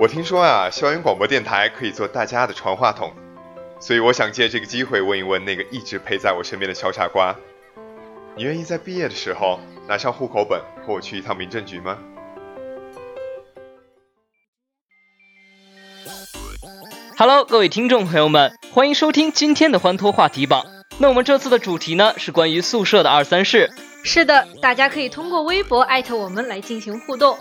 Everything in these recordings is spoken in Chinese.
我听说啊，校园广播电台可以做大家的传话筒，所以我想借这个机会问一问那个一直陪在我身边的小傻瓜：你愿意在毕业的时候拿上户口本和我去一趟民政局吗？Hello，各位听众朋友们，欢迎收听今天的欢脱话题榜。那我们这次的主题呢是关于宿舍的二三事。是的，大家可以通过微博艾特我们来进行互动。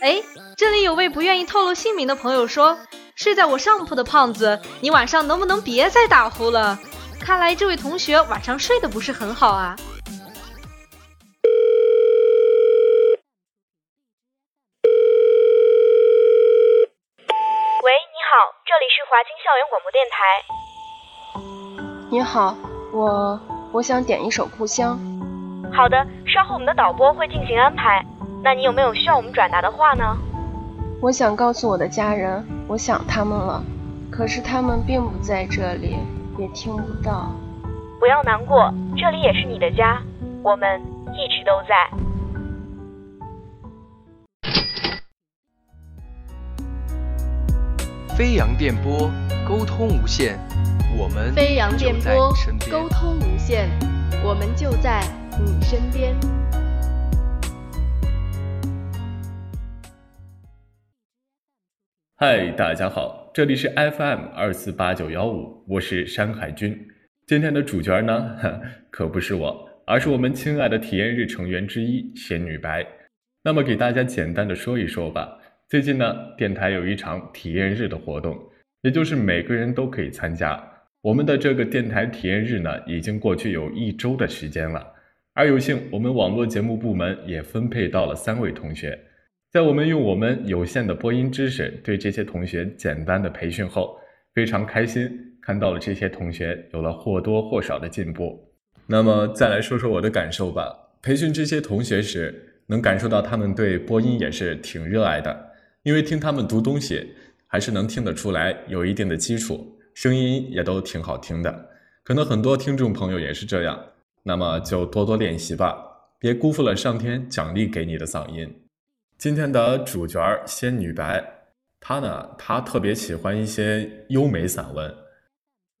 哎。这里有位不愿意透露姓名的朋友说：“睡在我上铺的胖子，你晚上能不能别再打呼了？看来这位同学晚上睡得不是很好啊。”喂，你好，这里是华清校园广播电台。你好，我我想点一首《故乡》。好的，稍后我们的导播会进行安排。那你有没有需要我们转达的话呢？我想告诉我的家人，我想他们了，可是他们并不在这里，也听不到。不要难过，这里也是你的家，我们一直都在。飞扬电波，沟通无限，我们飞扬电波，沟通无限，我们就在你身边。嗨，大家好，这里是 FM 二四八九幺五，我是山海军。今天的主角呢，可不是我，而是我们亲爱的体验日成员之一仙女白。那么给大家简单的说一说吧。最近呢，电台有一场体验日的活动，也就是每个人都可以参加。我们的这个电台体验日呢，已经过去有一周的时间了，而有幸我们网络节目部门也分配到了三位同学。在我们用我们有限的播音知识对这些同学简单的培训后，非常开心看到了这些同学有了或多或少的进步。那么再来说说我的感受吧。培训这些同学时，能感受到他们对播音也是挺热爱的，因为听他们读东西，还是能听得出来有一定的基础，声音也都挺好听的。可能很多听众朋友也是这样，那么就多多练习吧，别辜负了上天奖励给你的嗓音。今天的主角仙女白，她呢，她特别喜欢一些优美散文。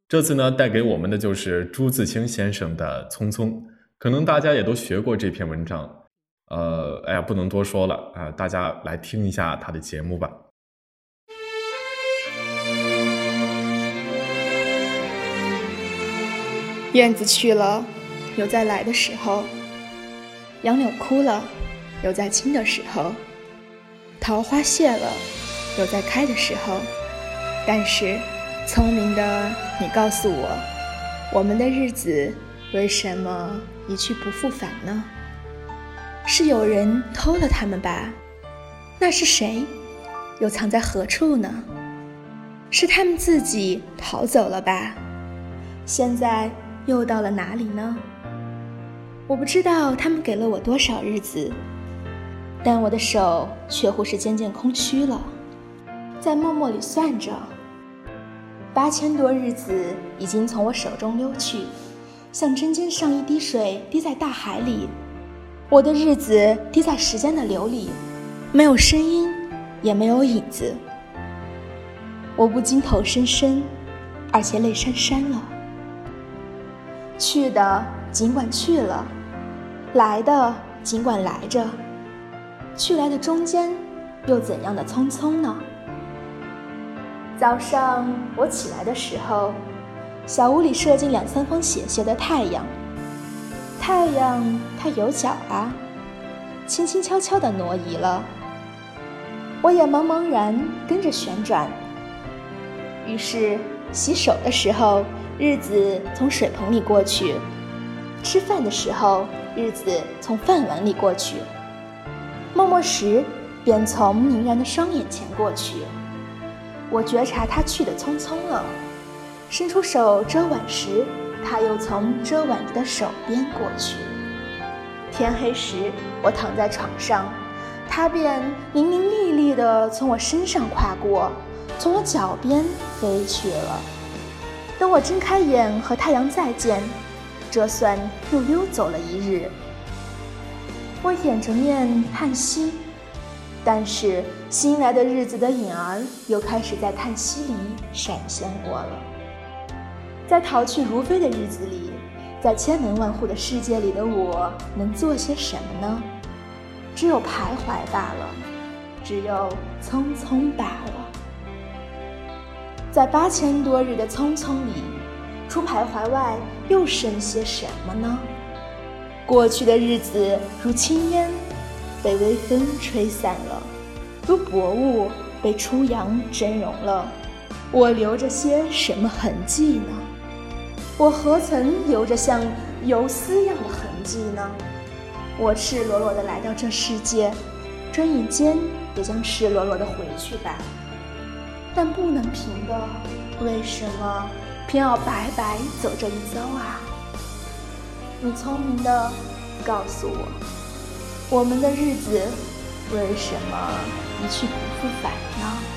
这次呢，带给我们的就是朱自清先生的《匆匆》，可能大家也都学过这篇文章。呃，哎呀，不能多说了啊，大家来听一下他的节目吧。燕子去了，有再来的时候；杨柳枯了，有再青的时候。桃花谢了，有在开的时候，但是，聪明的你告诉我，我们的日子为什么一去不复返呢？是有人偷了他们吧？那是谁？又藏在何处呢？是他们自己逃走了吧？现在又到了哪里呢？我不知道他们给了我多少日子。但我的手却乎是渐渐空虚了，在默默里算着，八千多日子已经从我手中溜去，像针尖上一滴水滴在大海里。我的日子滴在时间的流里，没有声音，也没有影子。我不禁头深深，而且泪潸潸了。去的尽管去了，来的尽管来着。去来的中间，又怎样的匆匆呢？早上我起来的时候，小屋里射进两三方斜斜的太阳。太阳它有脚啊，轻轻悄悄地挪移了。我也茫茫然跟着旋转。于是洗手的时候，日子从水盆里过去，吃饭的时候，日子从饭碗里过去；默默时，便从凝然的双眼前过去。我觉察他去的匆匆了，伸出手遮挽时，他又从遮挽着的手边过去。天黑时，我躺在床上，他便伶伶俐俐地从我身上跨过，从我脚边飞去了。等我睁开眼和太阳再见，这算又溜走了一日。我掩着面叹息。但是新来的日子的影儿又开始在叹息里闪现过了。在逃去如飞的日子里，在千门万户的世界里的我能做些什么呢？只有徘徊罢了，只有匆匆罢了。在八千多日的匆匆里，除徘徊外，又剩些什么呢？过去的日子如轻烟。被微风吹散了，如薄雾被初阳蒸融了。我留着些什么痕迹呢？我何曾留着像游丝样的痕迹呢？我赤裸裸的来到这世界，转眼间也将赤裸裸的回去吧。但不能平的，为什么偏要白白走这一遭啊？你聪明的告诉我。我们的日子为什么一去不复返呢？